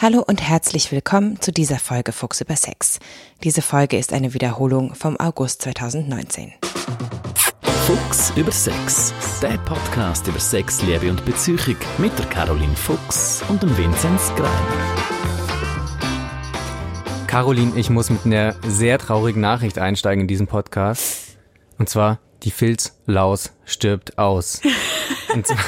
Hallo und herzlich willkommen zu dieser Folge Fuchs über Sex. Diese Folge ist eine Wiederholung vom August 2019. Fuchs über Sex, der Podcast über Sex, Liebe und Beziehung mit der Caroline Fuchs und dem Vinzenz Greiner. Caroline, ich muss mit einer sehr traurigen Nachricht einsteigen in diesen Podcast. Und zwar, die Filzlaus stirbt aus. Und zwar,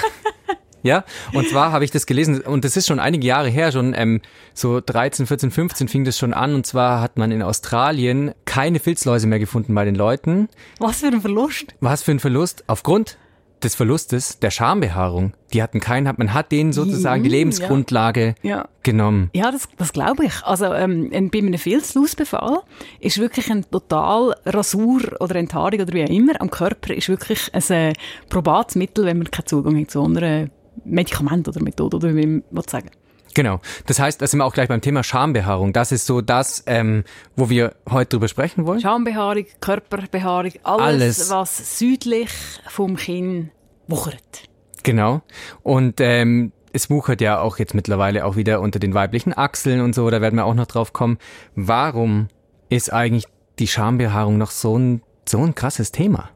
ja, und zwar habe ich das gelesen, und das ist schon einige Jahre her, schon ähm, so 13, 14, 15 fing das schon an. Und zwar hat man in Australien keine Filzläuse mehr gefunden bei den Leuten. Was für ein Verlust. Was für ein Verlust? Aufgrund des Verlustes der Schambehaarung. Die hatten keinen, man hat denen sozusagen die Lebensgrundlage Ja. genommen. Ja, das, das glaube ich. Also ähm, ein- bei einem Filzlausbefall ist wirklich ein total Rasur oder Enthaarung oder wie auch immer am Körper ist wirklich ein äh, probates Mittel, wenn man keinen Zugang hat zu anderen Medikament oder Methode oder wie man sagen. Genau. Das heißt, da sind wir auch gleich beim Thema Schambehaarung. Das ist so das, ähm, wo wir heute drüber sprechen wollen. Schambehaarung, Körperbehaarung, alles, Alles. was südlich vom Kinn wuchert. Genau. Und ähm, es wuchert ja auch jetzt mittlerweile auch wieder unter den weiblichen Achseln und so, da werden wir auch noch drauf kommen. Warum ist eigentlich die Schambehaarung noch so ein, so ein krasses Thema?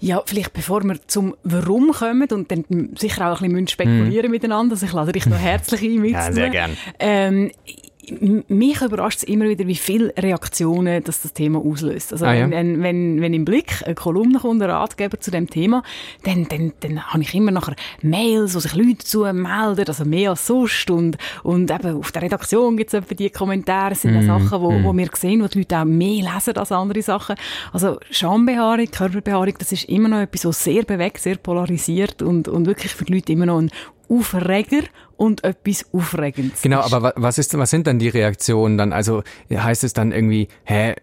Ja, vielleicht bevor wir zum Warum kommen und dann sicher auch ein bisschen spekulieren miteinander, also ich lade dich noch herzlich ein mitzunehmen. gern. Ähm, m- mich überrascht es immer wieder, wie viele Reaktionen das, das Thema auslöst. Also Ah, ja. wenn, wenn, wenn, im Blick eine Kolumne kommt, ein Ratgeber zu dem Thema, dann, dann, dann habe ich immer nachher Mails, wo sich Leute zu melden, also mehr als sonst. Und, und eben auf der Redaktion gibt es die Kommentare, das sind auch Sachen, wo, wo wir sehen, wo die Leute auch mehr lesen als andere Sachen. Also Schambehaarung, Körperbehaarung, das ist immer noch etwas, was sehr bewegt, sehr polarisiert und, und wirklich für die Leute immer noch ein Aufreger und etwas Aufregendes. Genau, ist. aber wa- was ist, was sind dann die Reaktionen dann? Also heißt es dann irgendwie, hä,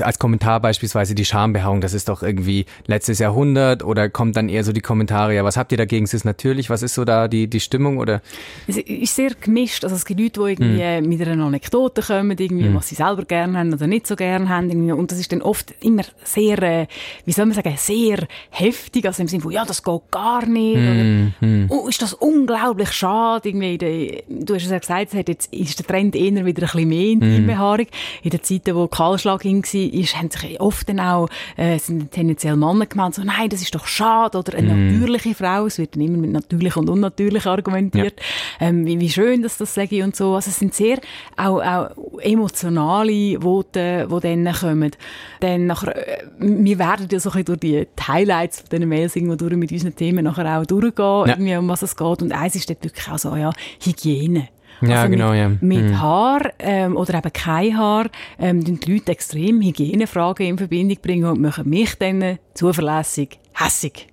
als Kommentar beispielsweise die Schambehaarung, das ist doch irgendwie letztes Jahrhundert oder kommt dann eher so die Kommentare, ja, was habt ihr dagegen? Es ist natürlich, was ist so da die, die Stimmung oder? Es ist sehr gemischt. Also es gibt Leute, die irgendwie äh, mit einer Anekdote kommen, irgendwie, was sie selber gerne haben oder nicht so gerne haben. Irgendwie. Und das ist dann oft immer sehr, äh, wie soll man sagen, sehr heftig. Also im Sinne von, ja, das geht gar nicht. Oder, oh, ist das unglaublich schade. Irgendwie, der, du hast es ja gesagt, jetzt ist der Trend eher wieder ein bisschen mehr in die Behaarung. In den Zeiten, wo Kahlschlag hing war, haben sich oft dann auch, äh, sind tendenziell Männer gemeint, so, nein, das ist doch schade. Oder eine natürliche Frau. Es wird dann immer mit natürlich und unnatürlich argumentiert. Ähm, wie, wie schön, dass das sage ich und so. Also es sind sehr auch, auch emotionale Voten, die dann kommen. Dann nachher, äh, wir werden ja so ein bisschen durch die Highlights von diesen Mails irgendwo durch mit unseren Themen nachher auch durchgehen, irgendwie, um was es geht. Und eins ist dort wirklich auch so, ja, Hygiene. Ja, also genau, mit, ja. Mit Mhm. Haar ähm, oder eben kein Haar ähm, die Leute extrem Hygienefragen in Verbindung bringen und machen mich dann zuverlässig hässig.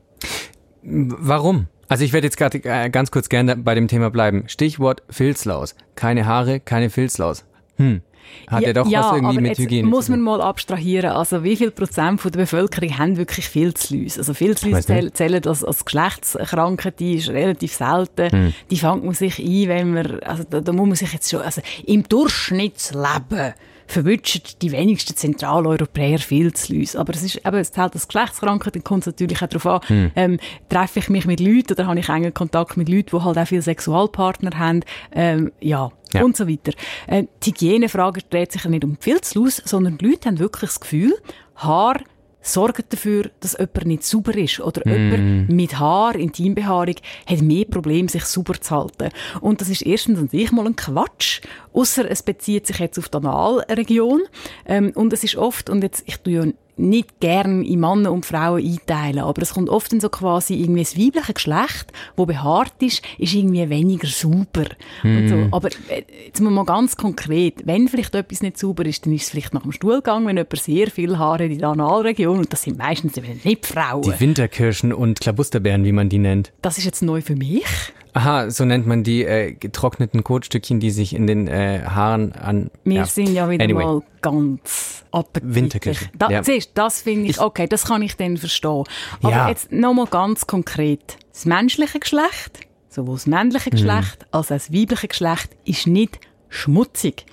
Warum? Also ich werde jetzt gerade äh, ganz kurz gerne bei dem Thema bleiben. Stichwort Filzlaus. Keine Haare, keine Filzlaus. Hm. Hat ja, doch was irgendwie aber mit jetzt Hygiene muss man mal abstrahieren. Also wie viel Prozent von der Bevölkerung haben wirklich Filzläuse? Also Filzläuse zählen, zählen als, als Geschlechtskrankheit, die ist relativ selten. Hm. Die fängt man sich ein, wenn man, also da, da muss man sich jetzt schon, also im Durchschnittsleben verwünschen die wenigsten Zentraleuropäer Filzläuse. Aber es ist eben, es zählt als Geschlechtskrankheit, dann kommt es natürlich auch darauf an, Hm. ähm, treffe ich mich mit Leuten oder habe ich engen Kontakt mit Leuten, die halt auch viele Sexualpartner haben, ähm, ja, Ja. und so weiter. Äh, die Hygienefrage dreht sich ja nicht um die Filzlaus, sondern die Leute haben wirklich das Gefühl, Haar sorgen dafür, dass jemand nicht sauber ist. Oder jemand mit Haar, Intimbehaarung, hat mehr Probleme, sich sauber zu halten. Und das ist erstens an sich mal ein Quatsch. Außer es bezieht sich jetzt auf die Analregion. Ähm, und es ist oft, und jetzt, ich tue ja nicht gern in Männer und Frauen einteilen, aber es kommt oft in so quasi irgendwie das weibliche Geschlecht, wo behaart ist, ist irgendwie weniger sauber. Und so. Aber äh, jetzt mal ganz konkret, wenn vielleicht etwas nicht sauber ist, dann ist es vielleicht nach dem Stuhlgang, wenn jemand sehr viel Haare in der Analregion, und das sind meistens eben nicht Frauen. Die Winterkirschen und Klabusterbeeren, wie man die nennt. Das ist jetzt neu für mich. Aha, so nennt man die äh, getrockneten Kotstückchen, die sich in den äh, Haaren an... Wir sind ja wieder Anyway. mal ganz appetitlich. Winterküche, Da, ja. siehst, das finde ich, okay, das kann ich dann verstehen. Aber Ja. jetzt nochmal ganz konkret. Das menschliche Geschlecht, sowohl das männliche Mhm. Geschlecht als auch das weibliche Geschlecht, ist nicht schmutzig.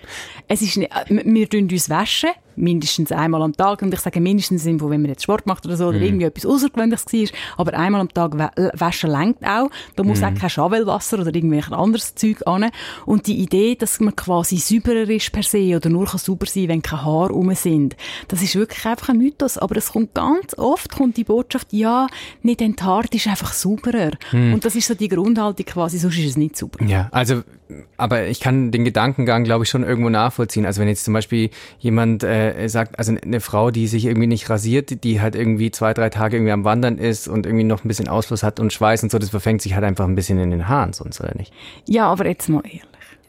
Es ist nicht, äh, wir tun uns waschen, mindestens einmal am Tag, und ich sage mindestens, wenn man jetzt Sport macht oder so, oder irgendwie etwas Außergewöhnliches war, aber einmal am Tag waschen lenkt auch. Da muss auch kein Schawelwasser oder irgendwelches anderes Zeug an. Und die Idee, dass man quasi sauberer ist per se oder nur kann sauber sein, wenn keine Haare rum sind, das ist wirklich einfach ein Mythos. Aber es kommt ganz oft kommt die Botschaft, ja, nicht enthaart ist einfach sauberer. Und das ist so die Grundhaltung quasi, sonst ist es nicht sauber. Ja, also, aber ich kann den Gedankengang, glaube ich, schon irgendwo nachvollziehen. Also wenn jetzt zum Beispiel jemand äh, sagt, also eine Frau, die sich irgendwie nicht rasiert, die halt irgendwie zwei, drei Tage irgendwie am Wandern ist und irgendwie noch ein bisschen Ausfluss hat und Schweiß und so, das verfängt sich halt einfach ein bisschen in den Haaren, sonst oder nicht? Ja, aber jetzt mal ehrlich.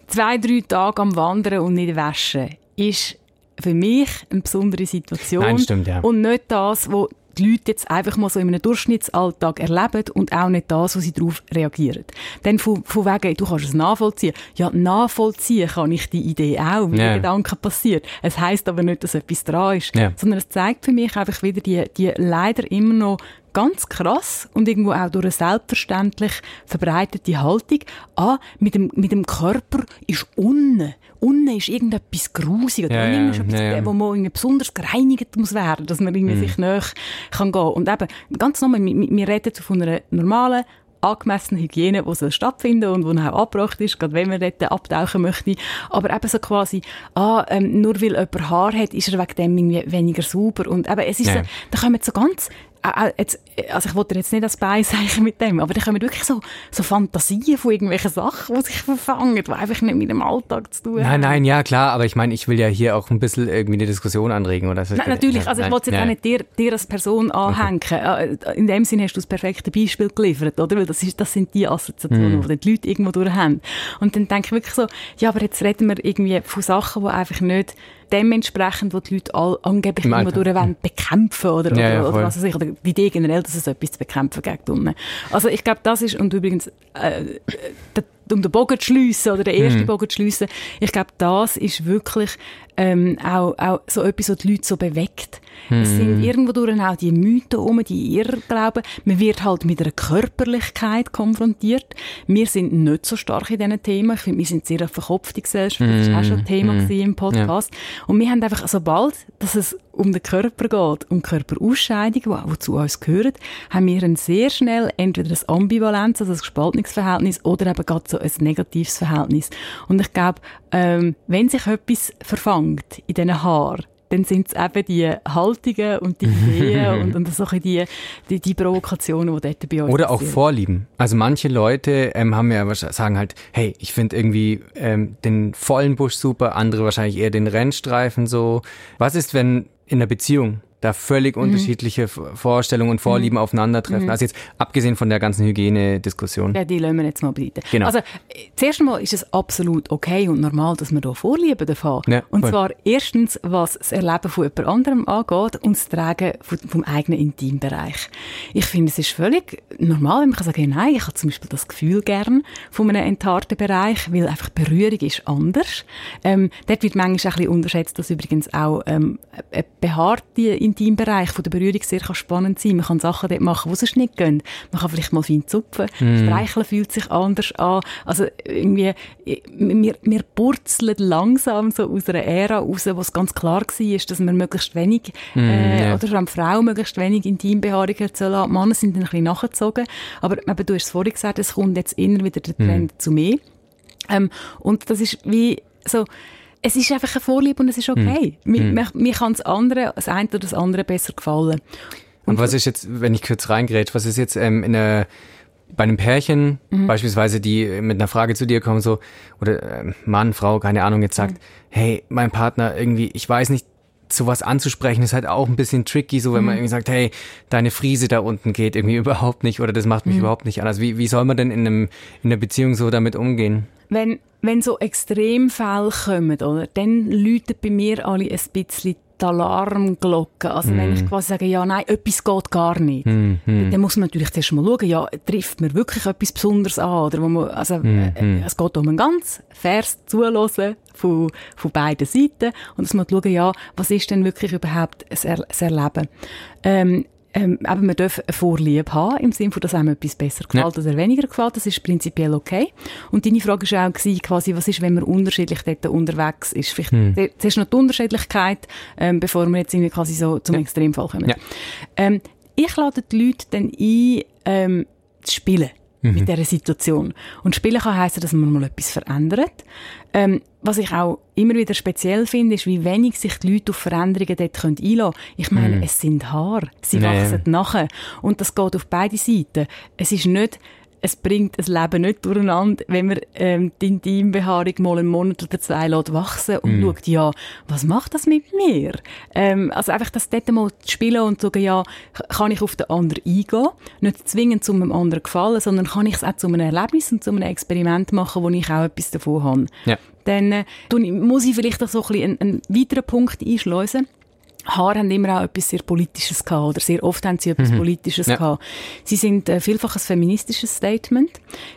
Zwei, drei Tage am Wandern und nicht waschen ist für mich eine besondere Situation. Nein, stimmt, ja. Und nicht das, wo die Leute jetzt einfach mal so in einem Durchschnittsalltag erleben und auch nicht das, wo sie darauf reagieren. Dann von, von wegen, du kannst es nachvollziehen. Ja, nachvollziehen kann ich die Idee auch, wie Ja. der Gedanke passiert. Es heisst aber nicht, dass etwas dran ist, Ja. sondern es zeigt für mich einfach wieder die, die leider immer noch ganz krass und irgendwo auch durch eine selbstverständlich verbreitete Haltung, ah, mit dem, mit dem Körper ist unten. Unten ist irgendetwas grusig oder Ja, unten ja, ist etwas, ja, wo man irgendwie besonders gereinigt muss werden, dass man irgendwie sich näher kann gehen. Und eben, ganz normal, wir, wir reden von einer normalen, angemessenen Hygiene, die soll stattfinden und die auch abgebracht ist, gerade wenn man dort abtauchen möchte. Aber eben so quasi, ah, ähm, nur weil jemand Haar hat, ist er wegen dem irgendwie weniger sauber. Und eben, es ist Ja. so, da kommen so ganz, jetzt, also ich wollte jetzt nicht das Bein sagen mit dem, aber da kommen wirklich so, so Fantasien von irgendwelchen Sachen, die sich verfangen, die einfach nicht mit dem Alltag zu tun haben. Nein, nein, ja klar, aber ich meine, ich will ja hier auch ein bisschen irgendwie eine Diskussion anregen, oder? Nein, natürlich, also ich Nein, wollte jetzt ja. auch nicht dir, dir als Person anhängen. Äh, In dem Sinne hast du das perfekte Beispiel geliefert, oder? Weil das, ist, das sind die Assoziationen, Mhm. die die Leute irgendwo durch haben. Und dann denke ich wirklich so, ja, aber jetzt reden wir irgendwie von Sachen, die einfach nicht dem entsprechen, was die Leute all, angeblich Im immer durch wollen bekämpfen oder, Ja, ja, oder, oder voll. was weiß ich, oder die Idee generell, dass es etwas zu bekämpfen gibt. unten. Also ich glaube, das ist, und übrigens, äh, der- um den Bogen zu schliessen oder den Mhm. ersten Bogen zu schliessen, ich glaube, das ist wirklich ähm, auch, auch so etwas, was die Leute so bewegt. Es Mhm. sind irgendwo durch auch die Mythen um, die Irrglauben. Man wird halt mit einer Körperlichkeit konfrontiert. Wir sind nicht so stark in diesen Themen. Ich finde, wir sind sehr verkopfte Gesellschaft. Das war auch schon ein Thema gewesen im Podcast. Und wir haben einfach, sobald dass es um den Körper geht, um Körperausscheidung, die, die zu uns gehören, haben wir ein sehr schnell entweder ein Ambivalenz, also ein gespaltenes Verhältnis, oder eben gerade so ein negatives Verhältnis. Und ich glaube, ähm, wenn sich etwas verfangt in diesen Haaren, dann sind es eben die Haltungen und die Ideen und, und so die, die, die Provokationen, die dort bei uns Oder auch passieren. Vorlieben. Also manche Leute ähm, haben ja sagen halt, hey, ich finde irgendwie ähm, den vollen Busch super, andere wahrscheinlich eher den Rennstreifen so. Was ist, wenn in einer Beziehung da völlig Mhm. unterschiedliche Vorstellungen und Vorlieben aufeinandertreffen? Also jetzt abgesehen von der ganzen Hygienediskussion. Ja, die lassen wir jetzt mal beiseite. Genau. Also, zuerst einmal ist es absolut okay und normal, dass man da Vorlieben davon Ja, Und voll. zwar erstens, was das Erleben von jemand anderem angeht und das Tragen von, vom eigenen Intimbereich. Ich finde, es ist völlig normal, wenn man kann sagen, nein, ich habe zum Beispiel das Gefühl gern von einem entharten Bereich, weil einfach Berührung ist anders. Ähm, dort wird manchmal ein bisschen unterschätzt, dass übrigens auch ähm, ein behaarter Intimbereich von der Berührung sehr kann spannend sein Man kann Sachen dort machen, die sonst nicht gehen. Man kann vielleicht mal fein zupfen. Streicheln fühlt sich anders an. Also irgendwie, wir, wir purzeln langsam so aus einer Ära raus, wo es ganz klar war, dass man möglichst wenig, äh, ja. oder vor allem Frauen möglichst wenig Intimbehaarung sollen haben. Die Männer sind dann ein bisschen nachgezogen. Aber eben, du hast es vorhin gesagt, es kommt jetzt immer wieder der Trend zu mehr. Ähm, und das ist wie so, es ist einfach eine Vorliebe und es ist okay. Mir, mir, mir kann das andere, das eine oder das andere besser gefallen. Und was ist jetzt, wenn ich kurz reingrätsch, was ist jetzt ähm, in einer, bei einem Pärchen Mhm. beispielsweise, die mit einer Frage zu dir kommen, so, oder ähm, Mann, Frau, keine Ahnung, jetzt Mhm. sagt, hey, mein Partner irgendwie, ich weiß nicht, sowas anzusprechen ist halt auch ein bisschen tricky, so Mhm. wenn man irgendwie sagt, hey, deine Friese da unten geht irgendwie überhaupt nicht oder das macht Mhm. mich überhaupt nicht an. Also wie, wie soll man denn in, einem, in einer Beziehung so damit umgehen? Wenn, wenn so Extremfälle kommen, oder, dann läutet bei mir alle ein bisschen die Alarmglocke. Also wenn ich quasi sage, ja, nein, etwas geht gar nicht, dann, dann muss man natürlich zuerst mal schauen, ja, trifft mir wirklich etwas Besonderes an? Oder wo man, also, äh, es geht um ein ganz faires Zuhören von, von beiden Seiten und dass man schauen, ja, was ist denn wirklich überhaupt das, er das Erleben? Ähm, ähm, eben, man darf eine Vorliebe haben, im Sinne von, dass einem etwas besser gefällt ja. oder weniger gefällt. Das ist prinzipiell okay. Und deine Frage war auch gewesen, quasi, was ist, wenn man unterschiedlich dort unterwegs ist? Vielleicht hm. zuerst noch die Unterschiedlichkeit, ähm, bevor wir jetzt irgendwie quasi so zum ja. Extremfall kommen. Ja. Ähm, ich lade die Leute dann ein, ähm, zu spielen mhm. mit dieser Situation. Und spielen kann heissen, dass man mal etwas verändert. Ähm, was ich auch immer wieder speziell finde, ist, wie wenig sich die Leute auf Veränderungen dort einlassen können. Ich meine, mhm. es sind Haare. Sie nee. wachsen nachher. Und das geht auf beide Seiten. Es ist nicht, es bringt das Leben nicht durcheinander, wenn man ähm, die Intimbehaarung mal einen Monat oder zwei lässt wachsen und mm. schaut, ja, was macht das mit mir? Ähm, also einfach das dort mal zu spielen und zu sagen, ja, kann ich auf den anderen eingehen? Nicht zwingend zu einem anderen gefallen, sondern kann ich es auch zu einem Erlebnis und zu einem Experiment machen, wo ich auch etwas davon habe. Ja. Dann äh, muss ich vielleicht auch so ein bisschen einen, einen weiteren Punkt einschleusen Haar haben immer auch etwas sehr Politisches gehabt, oder sehr oft haben sie etwas mhm. Politisches ja. gehabt. Sie sind äh, vielfach ein feministisches Statement,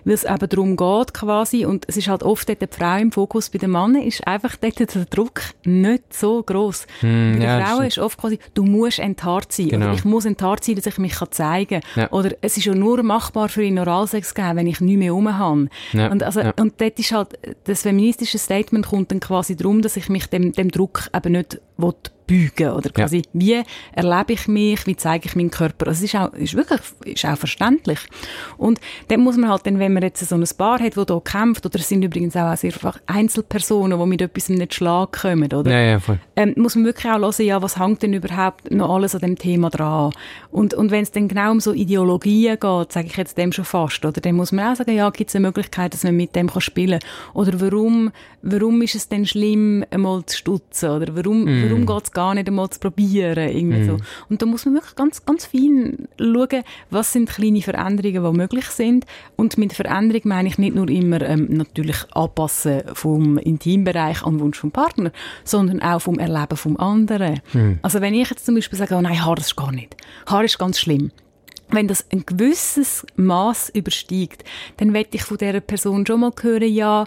weil es eben darum geht quasi, und es ist halt oft dort die Frau im Fokus, bei den Männern ist einfach dort der Druck nicht so groß. Mhm, bei den ja, Frauen ist oft quasi, du musst enthaart sein, genau. oder ich muss enthaart sein, dass ich mich zeigen kann. Ja. Oder es ist ja nur machbar für ihn Oralsex geben, wenn ich nicht mehr rum habe. Und, also, und dort ist halt, das feministische Statement kommt dann quasi darum, dass ich mich dem, dem Druck eben nicht will beugen oder quasi, ja. wie erlebe ich mich, wie zeige ich meinen Körper. Also es ist auch, ist wirklich, ist auch verständlich. Und dann muss man halt dann, wenn man jetzt so ein Paar hat, das hier kämpft, oder es sind übrigens auch sehr einfach Einzelpersonen, die mit etwas nicht Schlag kommen, oder? Ja, ja, voll. Ähm, muss man wirklich auch hören, ja, was hängt denn überhaupt noch alles an dem Thema dran? Und, und wenn es dann genau um so Ideologien geht, sage ich jetzt dem schon fast, oder? Dann muss man auch sagen, ja, gibt es eine Möglichkeit, dass man mit dem kann spielen kann? Oder warum, warum ist es denn schlimm, einmal zu stutzen? Oder warum, mm. Warum geht es gar nicht einmal zu probieren. Irgendwie mm. so. Und da muss man wirklich ganz, ganz fein schauen, was sind kleine Veränderungen, die möglich sind. Und mit Veränderung meine ich nicht nur immer ähm, natürlich Anpassen vom Intimbereich an Wunsch vom Partner, sondern auch vom Erleben vom anderen. Mm. Also wenn ich jetzt zum Beispiel sage, oh nein, Haar ist gar nicht. Haar ist ganz schlimm wenn das ein gewisses Maß übersteigt, dann werde ich von dieser Person schon mal hören, ja,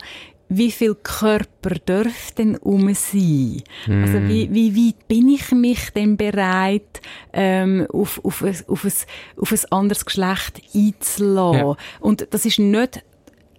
wie viel Körper darf denn um sein? Mm. Also wie, wie weit bin ich mich denn bereit, ähm, auf, auf, ein, auf, ein, auf ein anderes Geschlecht einzulassen? Ja. Und das ist nicht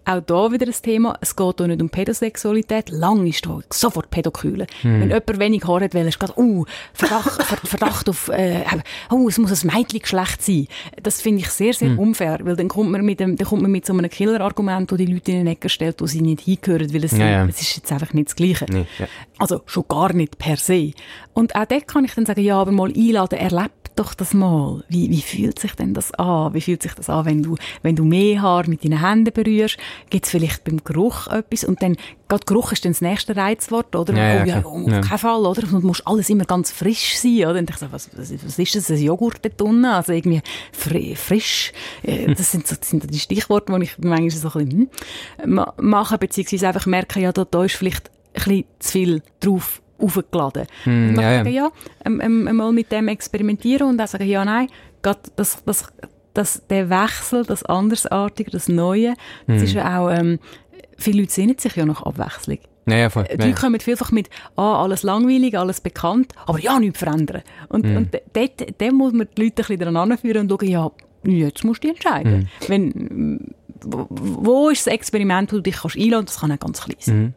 auch da wieder ein Thema. Es geht hier nicht um Pädosexualität. Lang ist da sofort Pädokühle. Hm. Wenn jemand wenig Haar hat, ist gerade, uh, Verdacht, Verdacht auf, äh, oh, es muss ein Mädchengeschlecht sein. Das finde ich sehr, sehr hm. unfair, weil dann kommt man mit dem, dann kommt man mit so einem Killer-Argument, wo die Leute in den Ecke stellt, wo sie nicht hingehören, weil es, ja, ja. es ist jetzt einfach nicht das Gleiche. Nee, ja. Also schon gar nicht per se. Und auch dort kann ich dann sagen, ja, aber mal einladen, erlebt doch das mal. Wie, wie fühlt sich denn das an? Wie fühlt sich das an, wenn du, wenn du mehr Haar mit deinen Händen berührst? Gibt es vielleicht beim Geruch etwas? Und dann, gerade Geruch ist dann das nächste Reizwort, oder? Ja, oh, ja, auf ja. keinen Fall, oder? Und muss alles immer ganz frisch sein, oder? Und ich so, was, was, ist das? Ein Joghurt dort unten? Also irgendwie fri frisch. Äh, das sind, so, das sind die Stichworte, die ich manchmal so ein bisschen hm, mache, beziehungsweise einfach merke, ja, da, da ist vielleicht ein bisschen zu viel drauf aufgeladen. Mm, und ja, sagen, ja, ähm, ähm, mal mit dem experimentieren und dann sagen, ja, nein, das, das, das, der Wechsel, das Andersartige, das Neue, das mm. ist ja auch, ähm, viele Leute sehnen sich ja nach Abwechslung. Ja, ja, voll. Die Leute kommen vielfach mit, ah, alles langweilig, alles bekannt, aber ja, nichts verändern. Und, mm. und dort, dort muss man die Leute ein bisschen daran anführen und schauen, ja, jetzt musst du entscheiden. Mm. Wenn, wo ist das Experiment, wo du dich kannst einladen kannst, das kann auch ganz klein sein.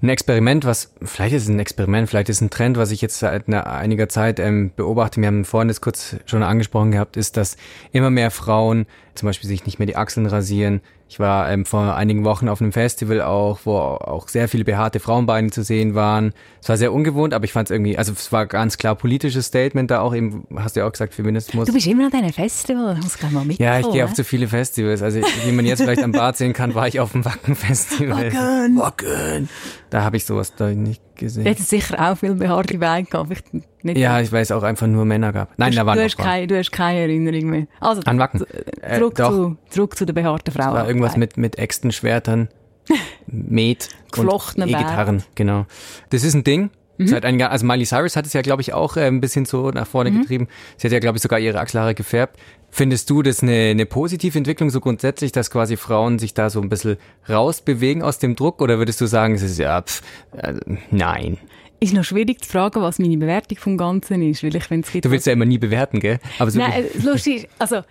Ein Experiment, was, vielleicht ist es ein Experiment, vielleicht ist es ein Trend, was ich jetzt seit einiger Zeit ähm, beobachte, wir haben vorhin das kurz schon angesprochen gehabt, ist, dass immer mehr Frauen zum Beispiel sich nicht mehr die Achseln rasieren, ich war ähm, vor einigen Wochen auf einem Festival auch, wo auch sehr viele behaarte Frauenbeine zu sehen waren. Es war sehr ungewohnt, aber ich fand es irgendwie, also es war ganz klar politisches Statement da auch eben, hast du ja auch gesagt, Feminismus. Du bist immer an deinem Festival, du musst mal mit. Ja, ich gehe auf zu viele Festivals. Also wie man jetzt vielleicht am Bad sehen kann, war ich auf dem Wacken-Festival. Wacken! Wacken! Da habe ich sowas da nicht gesehen. Du hättest sicher auch viel behaarte Beine gehabt. Nicht ja, ich weiß auch einfach nur Männer gab. Nein, da waren du, hast keine, du hast keine Erinnerung mehr. Also, An Wacken? Äh, zurück, äh, zu, zurück zu den behaarten Frauen. war irgendwas mit, mit Äxtenschwertern, Met und E-Gitarren. Genau. Das ist ein Ding. Mhm. Seit ein Jahr, also Miley Cyrus hat es ja, glaube ich, auch äh, ein bisschen so nach vorne mhm. getrieben. Sie hat ja, glaube ich, sogar ihre Achselhaare gefärbt. Findest du das eine, eine positive Entwicklung so grundsätzlich, dass quasi Frauen sich da so ein bisschen rausbewegen aus dem Druck? Oder würdest du sagen, es ist ja, pff, äh, nein? ist noch schwierig zu fragen, was meine Bewertung vom Ganzen ist, weil ich finde, es. Du willst ja immer nie bewerten, gell? Aber so Nein, äh, lustig also,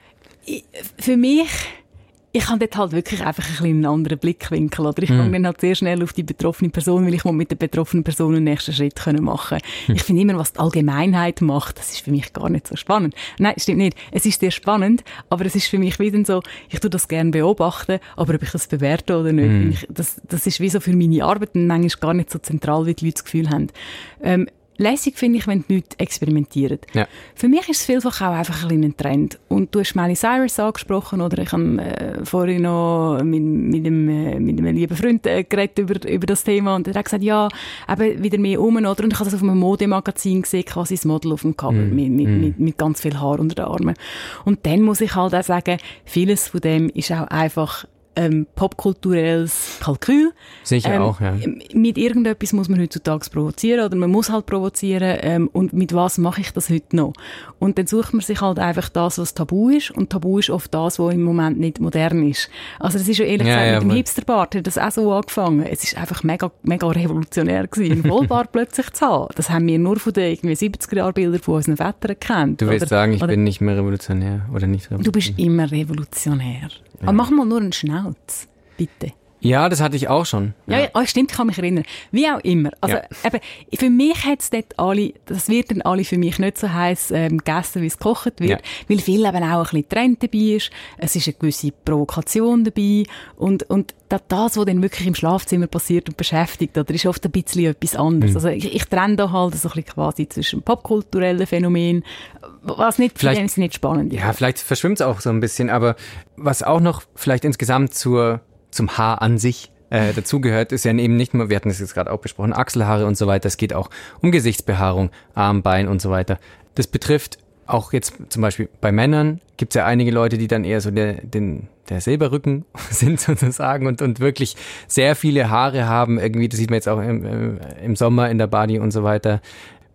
ich, für mich ich habe dort halt wirklich einfach ein bisschen einen anderen Blickwinkel. Oder ich mm. dann halt sehr schnell auf die betroffene Person, weil ich mit der betroffenen Person einen nächsten Schritt können machen mm. Ich finde immer, was die Allgemeinheit macht, das ist für mich gar nicht so spannend. Nein, stimmt nicht. Es ist sehr spannend, aber es ist für mich wieder so, ich tue das gerne beobachten, aber ob ich das bewerte oder nicht, mm. ich, das, das ist wie so für meine Arbeit manchmal gar nicht so zentral, wie die Leute das Gefühl haben. Ähm, lässig finde ich, wenn die Leute experimentieren. Ja. Für mich ist es vielfach auch einfach ein, ein Trend. Und du hast Miley Cyrus angesprochen, oder ich habe äh, vorhin noch mit, mit, einem, äh, mit einem lieben Freund äh, geredet über, über das Thema und er hat gesagt, ja, eben wieder mehr um, oder? Und ich habe das auf einem Modemagazin gesehen, quasi das Model auf dem Cover, mm. mit, mit, mm. mit, mit ganz viel Haar unter den Armen. Und dann muss ich halt auch sagen, vieles von dem ist auch einfach ähm, popkulturelles Kalkül. Ich ähm, auch, ja. Mit irgendetwas muss man heutzutage provozieren oder man muss halt provozieren ähm, und mit was mache ich das heute noch? Und dann sucht man sich halt einfach das, was tabu ist und tabu ist oft das, was im Moment nicht modern ist. Also das ist ja ehrlich ja, gesagt, ja, mit dem Hipsterbart hat das auch so angefangen. Es ist einfach mega, mega revolutionär gewesen, einen Vollbart plötzlich zu haben. Das haben wir nur von den irgendwie 70er-Jahr-Bildern von unseren Vätern kennt. Du willst oder, sagen, ich oder, bin nicht mehr revolutionär oder nicht revolutionär? Du bist immer revolutionär. Aber mach mal nur einen Schnauz, bitte. Ja, das hatte ich auch schon. Ja, ja, oh, stimmt, ich kann mich erinnern. Wie auch immer. Also, ja. eben, für mich hat es dort alle, das wird dann alle für mich nicht so heiß ähm, gegessen, wie es gekocht wird, ja. weil viel eben auch ein bisschen Trend dabei ist. Es ist eine gewisse Provokation dabei und, und das, was dann wirklich im Schlafzimmer passiert und beschäftigt, oder ist oft ein bisschen etwas anderes. Mhm. Also ich, ich trenne da halt so ein bisschen quasi zwischen popkulturellen Phänomen, was nicht, vielleicht, nicht spannend ist. Ja, vielleicht verschwimmt es auch so ein bisschen, aber was auch noch vielleicht insgesamt zur zum Haar an sich äh, dazugehört, ist ja eben nicht nur, wir hatten es jetzt gerade auch besprochen, Achselhaare und so weiter. Es geht auch um Gesichtsbehaarung, Arm, Bein und so weiter. Das betrifft auch jetzt zum Beispiel bei Männern gibt es ja einige Leute, die dann eher so der, den, der Silberrücken sind sozusagen und, und wirklich sehr viele Haare haben. Irgendwie, das sieht man jetzt auch im, im Sommer in der Body und so weiter.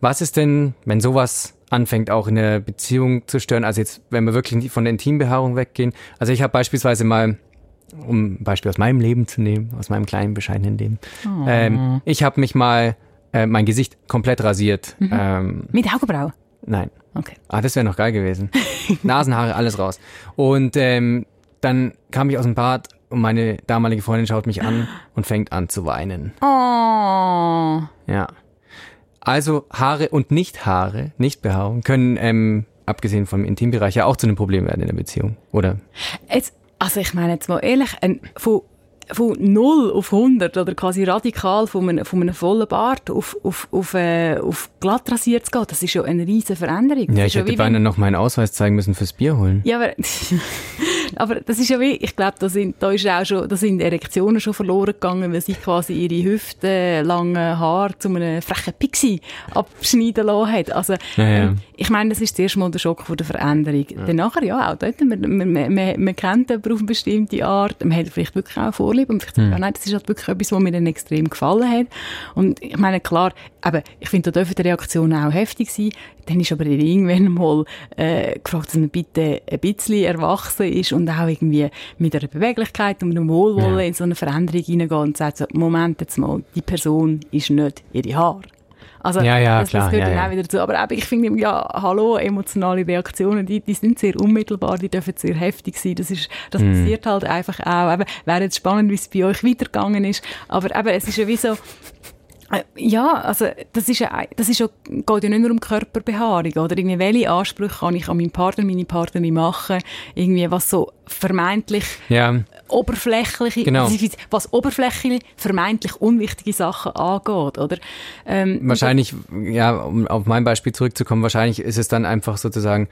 Was ist denn, wenn sowas anfängt auch in der Beziehung zu stören? Also jetzt, wenn wir wirklich von der Intimbehaarung weggehen. Also ich habe beispielsweise mal um ein Beispiel aus meinem Leben zu nehmen, aus meinem kleinen, bescheidenen Leben. Oh. Ähm, ich habe mich mal äh, mein Gesicht komplett rasiert. Mhm. Ähm, Mit Augenbraue? Nein. Okay. Ah, das wäre noch geil gewesen. Nasenhaare, alles raus. Und ähm, dann kam ich aus dem Bad und meine damalige Freundin schaut mich an und fängt an zu weinen. Oh. Ja. Also Haare und Nicht-Haare, Nicht-Behaarung, können ähm, abgesehen vom Intimbereich ja auch zu einem Problem werden in der Beziehung, oder? Jetzt also ich meine jetzt mal ehrlich, ein, von, von 0 auf 100 oder quasi radikal von einem, von einem vollen Bart auf, auf, auf, äh, auf glatt rasiert zu gehen, das ist ja eine riesige Veränderung. Ja, ich hätte beinahe noch meinen Ausweis zeigen müssen fürs Bier holen. Ja, aber Aber das ist ja wie, ich glaube, da sind, da ist auch schon, da sind Erektionen schon verloren gegangen, weil sie quasi ihre Hüften, lange Haare zu einem frechen Pixie abschneiden lassen hat. Also, ja, ja. Ähm, ich meine, das ist zuerst mal der Schock von der Veränderung. Ja. Dann nachher, ja, auch dort, man, man, man, man kennt jemanden auf eine bestimmte Art, man hat vielleicht wirklich auch Vorliebe und vielleicht mhm. sagt, ja, nein, das ist halt wirklich etwas, was mir dann extrem gefallen hat. Und ich meine, klar, aber ich finde, da dürfen die Reaktionen auch heftig sein. Dann ist aber irgendwann mal äh, gefragt, dass man bitte ein bisschen erwachsen ist und auch irgendwie mit einer Beweglichkeit und einem Wohlwollen ja. in so eine Veränderung hineingeht und sagt so, Moment jetzt mal, die Person ist nicht ihre Haare. Also, ja, ja, das, klar, das gehört ja, dann auch wieder dazu. Aber, aber ich finde, ja, hallo, emotionale Reaktionen, die, die sind sehr unmittelbar, die dürfen sehr heftig sein. Das ist, das mm. passiert halt einfach auch. wäre jetzt spannend, wie es bei euch weitergegangen ist. Aber eben, es ist ja wie so, ja, also das ist ja, das ist ja, geht ja nicht nur um Körperbehaarung, oder irgendwie welche Ansprüche kann ich an meinen Partner, meine Partnerin machen, irgendwie was so vermeintlich ja. oberflächliche, genau. was oberflächliche, vermeintlich unwichtige Sachen angeht, oder? Ähm, wahrscheinlich, ja, um auf mein Beispiel zurückzukommen, wahrscheinlich ist es dann einfach sozusagen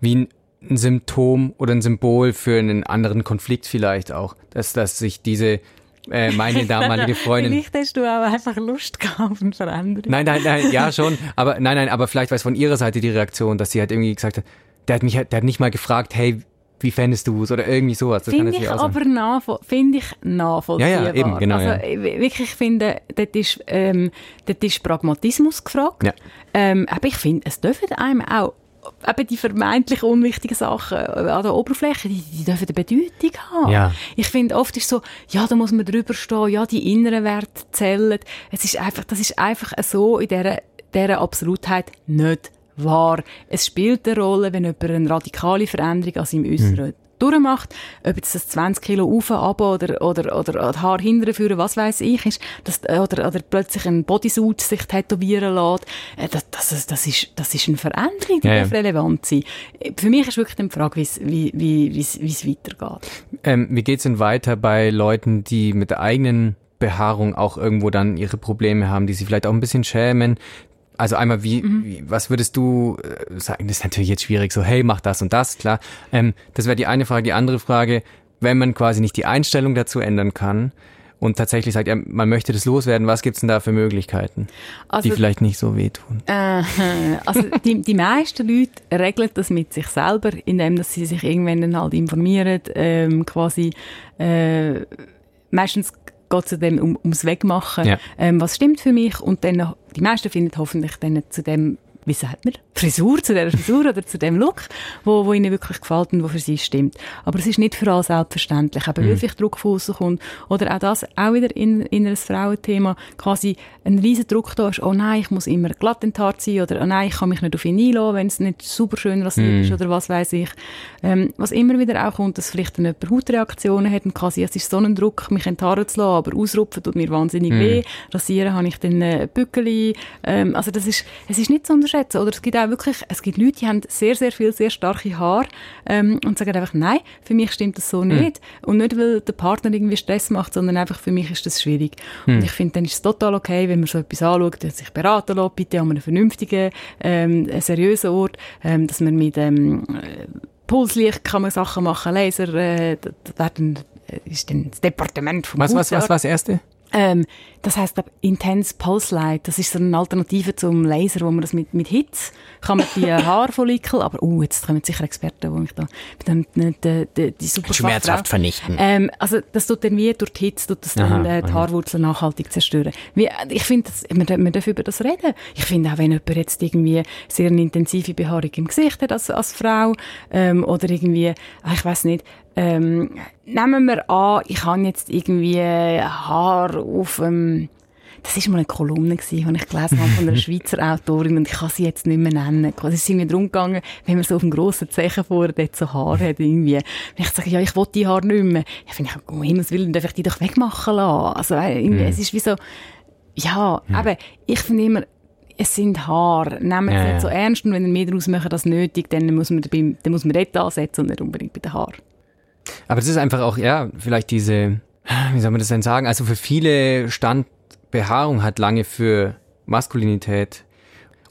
wie ein ein Symptom oder ein Symbol für einen anderen Konflikt vielleicht auch, dass, dass sich diese äh, meine damalige Freundin. Vielleicht hast du aber einfach Lust gehabt auf eine Veränderung. Nein, nein, nein, ja schon. Aber nein, nein, aber vielleicht war es von ihrer Seite die Reaktion, dass sie halt irgendwie gesagt hat, der hat mich, der hat nicht mal gefragt, hey, wie fändest du es oder irgendwie sowas. Finde ich aber nachvoll finde ich nachvollziehbar. Ja, ja, eben, genau. Also ja. wirklich, ich finde, dort ist, ähm, dort ist Pragmatismus gefragt. Ja. Ähm, aber ich finde, es dürfen einem auch eben die vermeintlich unwichtigen Sachen an der Oberfläche, die, die dürfen eine Bedeutung haben. Ja. Ich finde, oft ist so, ja, da muss man drüber stehen, ja, die inneren Werte zählen. Es ist einfach, das ist einfach so in dieser, dieser Absolutheit nicht wahr. Es spielt eine Rolle, wenn jemand eine radikale Veränderung an seinem Äußeren durchmacht, ob jetzt das 20 Kilo auf, ab oder, oder, oder Haar hinterführen, was weiß ich, ist, dass, oder, oder plötzlich ein Bodysuit sich tätowieren lässt, äh, das, das, das, ist, das ist eine Veränderung, die Ja, darf relevant sein. Für mich ist wirklich die Frage, wie's- wie wie wie es weitergeht. Ähm, wie geht's denn weiter bei Leuten, die mit der eigenen Behaarung auch irgendwo dann ihre Probleme haben, die sich vielleicht auch ein bisschen schämen? Also einmal, wie, wie was würdest du äh, sagen? Das ist natürlich jetzt schwierig, so hey, mach das und das, klar. Ähm, das wäre die eine Frage. Die andere Frage, wenn man quasi nicht die Einstellung dazu ändern kann und tatsächlich sagt, ja, man möchte das loswerden, was gibt's denn da für Möglichkeiten, Also- die vielleicht nicht so wehtun? Äh, also die, die meisten Leute regeln das mit sich selber, indem dass sie sich irgendwann dann halt informieren, ähm, quasi äh, meistens geht es dann um, ums Wegmachen, Ja. ähm, was stimmt für mich und dann, die meisten finden hoffentlich dann zu dem, wie sagt man, Frisur, zu der Frisur oder zu dem Look, wo, wo ihnen wirklich gefällt und wo für sie stimmt. Aber es ist nicht für alle selbstverständlich, aber weil vielleicht Druck von aussen kommt oder auch das, auch wieder in, in einem Frauenthema, quasi ein riesen Druck da ist, oh nein, ich muss immer glatt enthaart sein oder oh nein, ich kann mich nicht auf ihn einlassen, wenn es nicht super schön rasiert ist oder was weiß ich. Ähm, was immer wieder auch kommt, dass vielleicht dann jemand Hautreaktionen hat und quasi, es ist so ein Druck, mich enthaaren zu lassen, aber ausrupfen tut mir wahnsinnig weh, rasieren habe ich dann äh, Bückeli, ähm, also das ist, es ist nicht zu unterschätzen, oder es gibt auch wirklich, es gibt Leute, die haben sehr, sehr viel, sehr starke Haare ähm, und sagen einfach, nein, für mich stimmt das so nicht und nicht, weil der Partner irgendwie Stress macht, sondern einfach für mich ist das schwierig und ich finde, dann ist es total okay, wenn man so etwas anschaut, dass sich beraten lässt, bitte an einem vernünftigen, ähm, seriösen Ort, ähm, dass man mit ähm, äh, Pulslicht kann man Sachen machen, Laser, äh, das werden äh, ist dann das Departement vom Was, was, was Hausarzt. war das Erste? Ähm, das heisst glaub, Intense Pulse Light. Das ist so eine Alternative zum Laser, wo man das mit, mit Hitze kann man die Haarfollikel, aber uh, jetzt kommen sicher Experten, wo ich da dann nicht die, die, die super Schmerzhaft vernichten. Ähm, also das tut dann wie durch die Hitze tut das dann Aha, äh, die aha. Haarwurzeln nachhaltig zerstören. Wie, ich finde, man, darf- man darf über das reden. Ich finde auch, wenn jemand jetzt irgendwie sehr eine intensive Behaarung im Gesicht hat als, als Frau ähm, oder irgendwie, ah, ich weiß nicht, ähm, nehmen wir an, ich habe jetzt irgendwie Haar auf ähm, das war mal eine Kolumne, die ich gelesen habe von einer Schweizer Autorin und ich kann sie jetzt nicht mehr nennen. Es ist irgendwie darum gegangen, wenn man so auf einem grossen Zechen vorher dort so Haar hat, irgendwie. Wenn ich sage, ja, ich will die Haare nicht mehr, ja, finde ich, um Himmels Willen, darf ich die doch wegmachen lassen. Also, äh, irgendwie, es ist wie so, ja, aber ich finde immer, es sind Haare. Nehmen wir es Ja, nicht so ernst und wenn ihr mehr daraus machen als nötig, dann muss man, dabei, dann muss man dort ansetzen und nicht unbedingt bei den Haaren. Aber das ist einfach auch, ja, vielleicht diese, wie soll man das denn sagen? Also für viele stand Behaarung hat lange für Maskulinität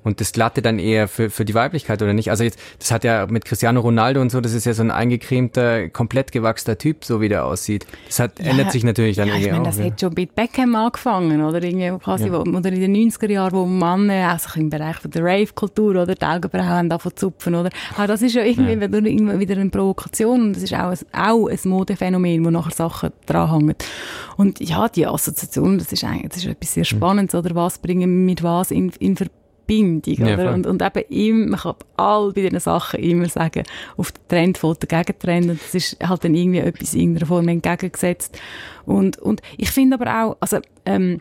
und das Glatte dann eher für, für die Weiblichkeit, oder nicht? Also jetzt, das hat ja mit Cristiano Ronaldo und so, das ist ja so ein eingecremter, komplett gewachster Typ, so wie der aussieht. Das hat, ändert sich natürlich dann ja, ich irgendwie meine, auch. das ja. hat schon mit Beckham angefangen, oder? Irgendwie quasi, wo, oder in den 90er Jahren, wo Männer auch sich im Bereich von der Rave-Kultur oder die Augenbrauen haben davon zupfen, oder? Aber das ist ja irgendwie wieder, immer wieder eine Provokation und das ist auch ein, auch ein Modephänomen, wo nachher Sachen dranhängen. Und ja, die Assoziation, das ist eigentlich, das ist etwas sehr Spannendes, oder? Was bringen wir mit was in, in Verbindung, Ja, oder? und, und eben immer, man kann all bei diesen Sachen immer sagen, auf den Trend folgt der Gegentrend und das ist halt dann irgendwie etwas in irgendeiner Form entgegengesetzt. Und, und ich finde aber auch, also, ähm,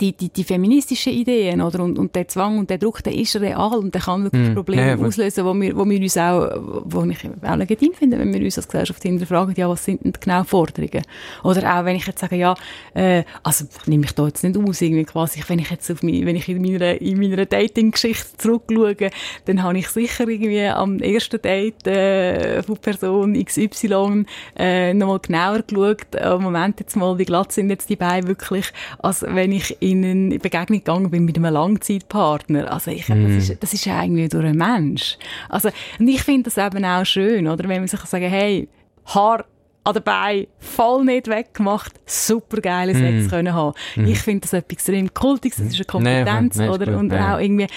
die, die, die feministischen Ideen, oder? Und, und der Zwang und der Druck, der ist real und der kann wirklich Probleme Ja, ja, voll. auslösen, wo wir, wo wir uns auch, wo ich auch legitim finde, wenn wir uns als Gesellschaft hinterfragen, ja, was sind denn genau Forderungen? Oder auch, wenn ich jetzt sage, ja, äh, also, ich nehme mich da jetzt nicht aus, irgendwie quasi, wenn ich jetzt auf mich, wenn ich in meiner, in meiner Dating-Geschichte zurückschaue, dann habe ich sicher irgendwie am ersten Date, äh, von Person XY, äh, nochmal genauer geschaut, äh, Moment jetzt mal, wie glatt sind jetzt die Beine wirklich, als wenn ich in eine Begegnung gegangen bin mit einem Langzeitpartner. Also ich, das, ist, das ist ja irgendwie durch einen Mensch. Also, und ich finde das eben auch schön, oder? Wenn man sich sagen, hey, Haar an den Beinen voll nicht weggemacht, super geile Sex können haben. Ich finde das etwas extrem Kultiges, das ist eine Kompetenz, nee, oder? Und auch irgendwie,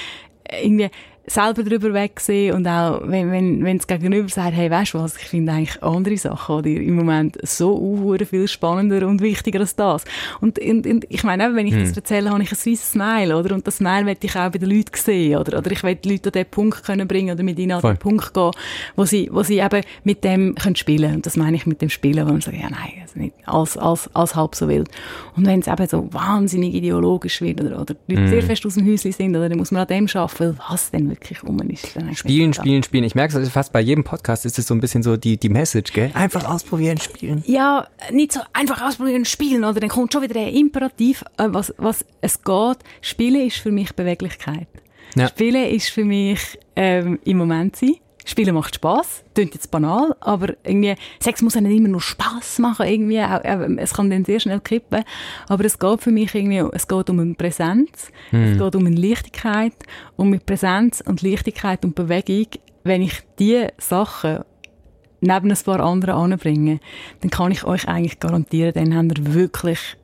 irgendwie, selber drüber wegsehen und auch, wenn, wenn, wenn es gegenüber sagt, hey, weißt du was, ich finde eigentlich andere Sachen oder im Moment so uh, viel spannender und wichtiger als das. Und, und, und ich meine, wenn ich hm. das erzähle, habe ich ein süßes Smile, oder? Und das Smile möchte ich auch bei den Leuten sehen, oder? Oder ich will die Leute an den Punkt können bringen oder mit ihnen an den Punkt gehen, wo sie, wo sie eben mit dem können spielen. Und das meine ich mit dem Spielen, wo man sagt, ja, nein, also nicht als, als, als halb so wild. Und wenn es eben so wahnsinnig ideologisch wird, oder, oder die Leute hm. sehr fest aus dem Häuschen sind, oder, dann muss man an dem arbeiten, was denn wirklich um ist. Spielen, spielen, spielen. Ich merke es also fast bei jedem Podcast ist es so ein bisschen so die, die Message, gell? Einfach ausprobieren, spielen. Ja, nicht so einfach ausprobieren, spielen, oder dann kommt schon wieder der Imperativ, äh, was, was es geht. Spielen ist für mich Beweglichkeit. Ja. Spielen ist für mich ähm, im Moment sein. Spielen macht Spaß, klingt jetzt banal, aber irgendwie, Sex muss ja nicht immer nur Spaß machen, irgendwie, auch, äh, es kann dann sehr schnell kippen, aber es geht für mich irgendwie, es geht um eine Präsenz, hm. es geht um eine Leichtigkeit und mit Präsenz und Leichtigkeit und Bewegung, wenn ich diese Sachen neben ein paar anderen anbringe, dann kann ich euch eigentlich garantieren, dann haben wir wirklich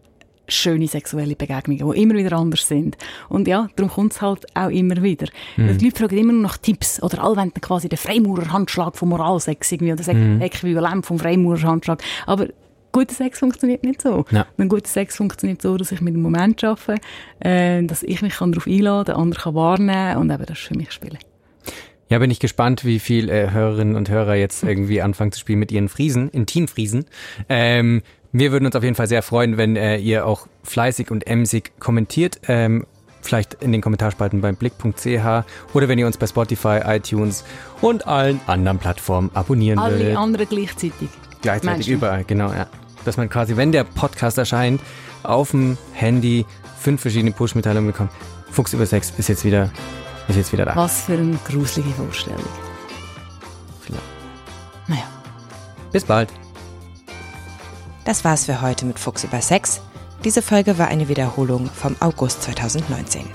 schöne sexuelle Begegnungen, die immer wieder anders sind. Und ja, darum kommt es halt auch immer wieder. Mhm. Die Leute fragen immer noch nach Tipps oder alle wollen quasi den Freimaurer-Handschlag vom Moralsex irgendwie oder das mhm. Äquivalent vom Freimaurer-Handschlag. Aber guter Sex funktioniert nicht so. Ja. Ein guter Sex funktioniert so, dass ich mit dem Moment arbeite, äh, dass ich mich darauf einladen kann, der andere kann wahrnehmen und eben das für mich Spielen. Ja, bin ich gespannt, wie viel äh, Hörerinnen und Hörer jetzt irgendwie anfangen zu spielen mit ihren Friesen, Intimfriesen. Ähm, wir würden uns auf jeden Fall sehr freuen, wenn äh, ihr auch fleißig und emsig kommentiert. Ähm, vielleicht in den Kommentarspalten beim blick.ch oder wenn ihr uns bei Spotify, iTunes und allen anderen Plattformen abonnieren Alle würdet. Alle anderen gleichzeitig. Gleichzeitig überall, genau, ja. Dass man quasi, wenn der Podcast erscheint, auf dem Handy fünf verschiedene Push-Mitteilungen bekommt. Fuchs über sechs ist jetzt wieder, ist jetzt wieder da. Was für eine gruselige Vorstellung. Vielleicht. Naja. Bis bald. Das war's für heute mit Fuchs über Sex. Diese Folge war eine Wiederholung vom August 2019.